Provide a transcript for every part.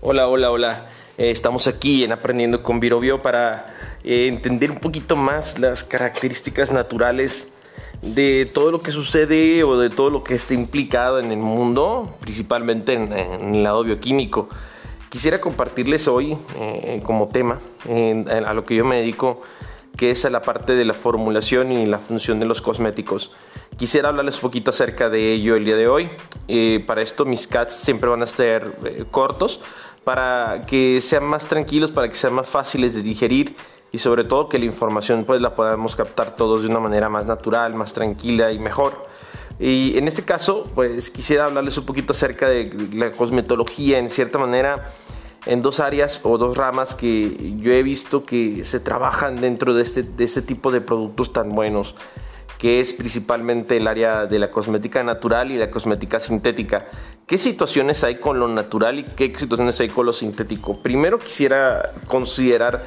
Hola, hola, hola. Eh, estamos aquí en Aprendiendo con Virovio para eh, entender un poquito más las características naturales de todo lo que sucede o de todo lo que está implicado en el mundo, principalmente en, el lado bioquímico. Quisiera compartirles hoy eh, como tema a lo que yo me dedico, que es a la parte de la formulación y la función de los cosméticos. Quisiera hablarles un poquito acerca de ello el día de hoy. para esto mis cats siempre van a ser cortos para que sean más tranquilos, para que sean más fáciles de digerir y sobre todo que la información pues la podamos captar todos de una manera más natural, más tranquila y mejor. Y en este caso pues quisiera hablarles un poquito acerca de la cosmetología en cierta manera en dos áreas o dos ramas que yo he visto que se trabajan dentro de este, de este tipo de productos tan buenos que es principalmente el área de la cosmética natural y la cosmética sintética. ¿Qué situaciones hay con lo natural y qué situaciones hay con lo sintético? Primero quisiera considerar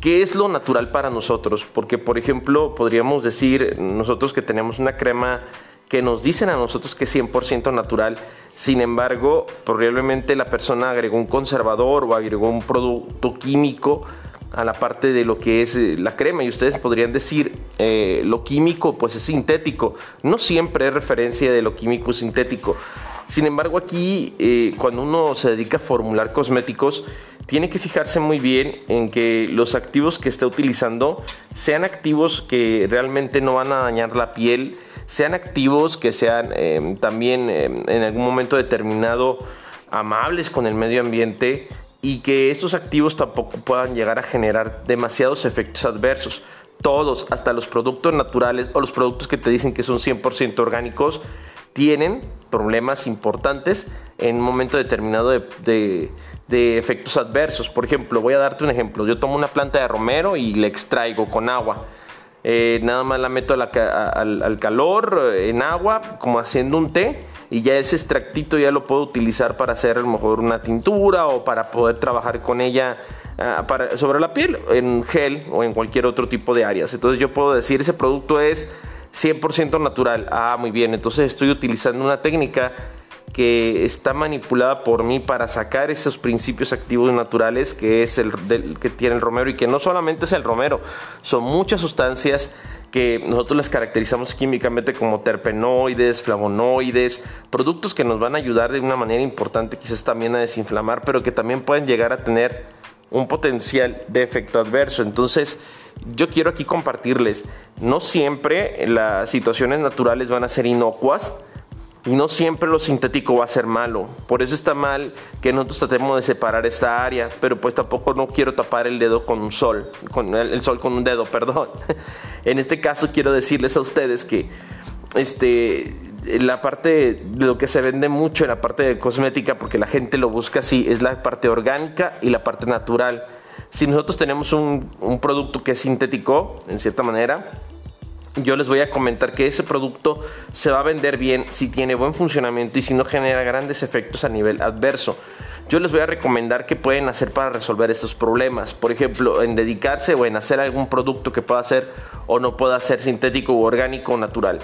qué es lo natural para nosotros, porque por ejemplo podríamos decir nosotros que tenemos una crema que nos dicen a nosotros que es 100% natural, sin embargo probablemente la persona agregó un conservador o agregó un producto químico a la parte de lo que es eh, la crema y ustedes podrían decir eh, lo químico pues es sintético. No siempre es referencia de lo químico sintético. Sin embargo aquí eh, cuando uno se dedica a formular cosméticos tiene que fijarse muy bien en que los activos que está utilizando sean activos que realmente no van a dañar la piel sean activos que sean también en algún momento determinado amables con el medio ambiente y que estos activos tampoco puedan llegar a generar demasiados efectos adversos. Todos, hasta los productos naturales o los productos que te dicen que son 100% orgánicos, tienen problemas importantes en un momento determinado de, efectos adversos. Por ejemplo, voy a darte un ejemplo. Yo tomo una planta de romero y la extraigo con agua. Eh, nada más la meto al, calor eh, en agua, como haciendo un té y ya ese extractito ya lo puedo utilizar para hacer a lo mejor una tintura o para poder trabajar con ella ah, sobre la piel en gel o en cualquier otro tipo de áreas. Entonces yo puedo decir ese producto es 100% natural. Ah, muy bien, entonces estoy utilizando una técnica que está manipulada por mí para sacar esos principios activos naturales que es el que tiene el romero y que no solamente es el romero, son muchas sustancias que nosotros las caracterizamos químicamente como terpenoides, flavonoides, productos que nos van a ayudar de una manera importante quizás también a desinflamar, pero que también pueden llegar a tener un potencial de efecto adverso. Entonces, yo quiero aquí compartirles, no siempre las situaciones naturales van a ser inocuas, y no siempre lo sintético va a ser malo. Por eso está mal que nosotros tratemos de separar esta área, pero pues tampoco no quiero tapar el dedo con un sol, con el, sol con un dedo, perdón. en este caso quiero decirles a ustedes que este la parte de lo que se vende mucho en la parte de cosmética, porque la gente lo busca así, es la parte orgánica y la parte natural. Si nosotros tenemos un, un producto que es sintético, en cierta manera, yo les voy a comentar que ese producto se va a vender bien si tiene buen funcionamiento y si no genera grandes efectos a nivel adverso. Yo les voy a recomendar que pueden hacer para resolver estos problemas. Por ejemplo, en dedicarse o en hacer algún producto que pueda ser o no pueda ser sintético o orgánico o natural.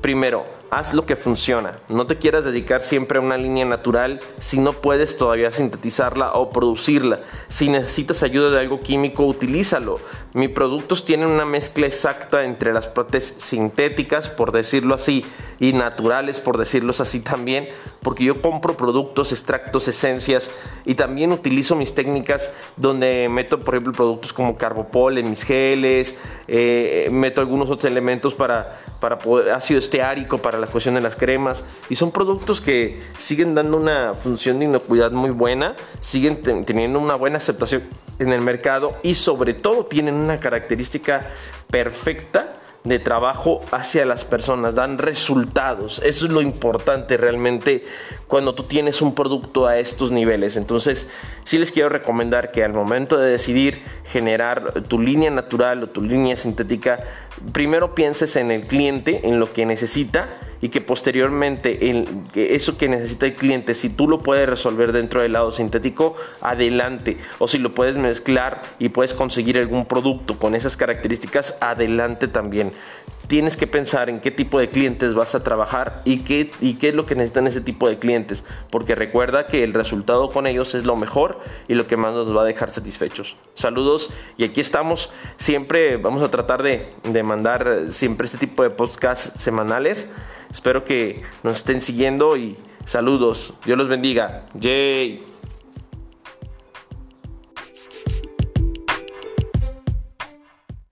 Primero, haz lo que funciona. No te quieras dedicar siempre a una línea natural si no puedes todavía sintetizarla o producirla. Si necesitas ayuda de algo químico, utilízalo. Mis productos tienen una mezcla exacta entre las partes sintéticas, por decirlo así, y naturales, por decirlo así también, porque yo compro productos, extractos, esencias y también utilizo mis técnicas donde meto, por ejemplo, productos como carbopol en mis geles, eh, meto algunos otros elementos para, para poder, ácido esteárico para la cuestión de las cremas y son productos que siguen dando una función de inocuidad muy buena, siguen teniendo una buena aceptación en el mercado y sobre todo tienen una característica perfecta de trabajo hacia las personas, dan resultados. Eso es lo importante realmente cuando tú tienes un producto a estos niveles. Entonces, sí les quiero recomendar que al momento de decidir generar tu línea natural o tu línea sintética, primero pienses en el cliente, en lo que necesita y que posteriormente en que eso que necesita el cliente, si tú lo puedes resolver dentro del lado sintético, adelante. O si lo puedes mezclar y puedes conseguir algún producto con esas características, adelante también. Tienes que pensar en qué tipo de clientes vas a trabajar y qué, y qué es lo que necesitan ese tipo de clientes, porque recuerda que el resultado con ellos es lo mejor y lo que más nos va a dejar satisfechos. Saludos y aquí estamos, siempre vamos a tratar de, de mandar siempre este tipo de podcasts semanales. Espero que nos estén siguiendo y saludos. Dios los bendiga. Jay.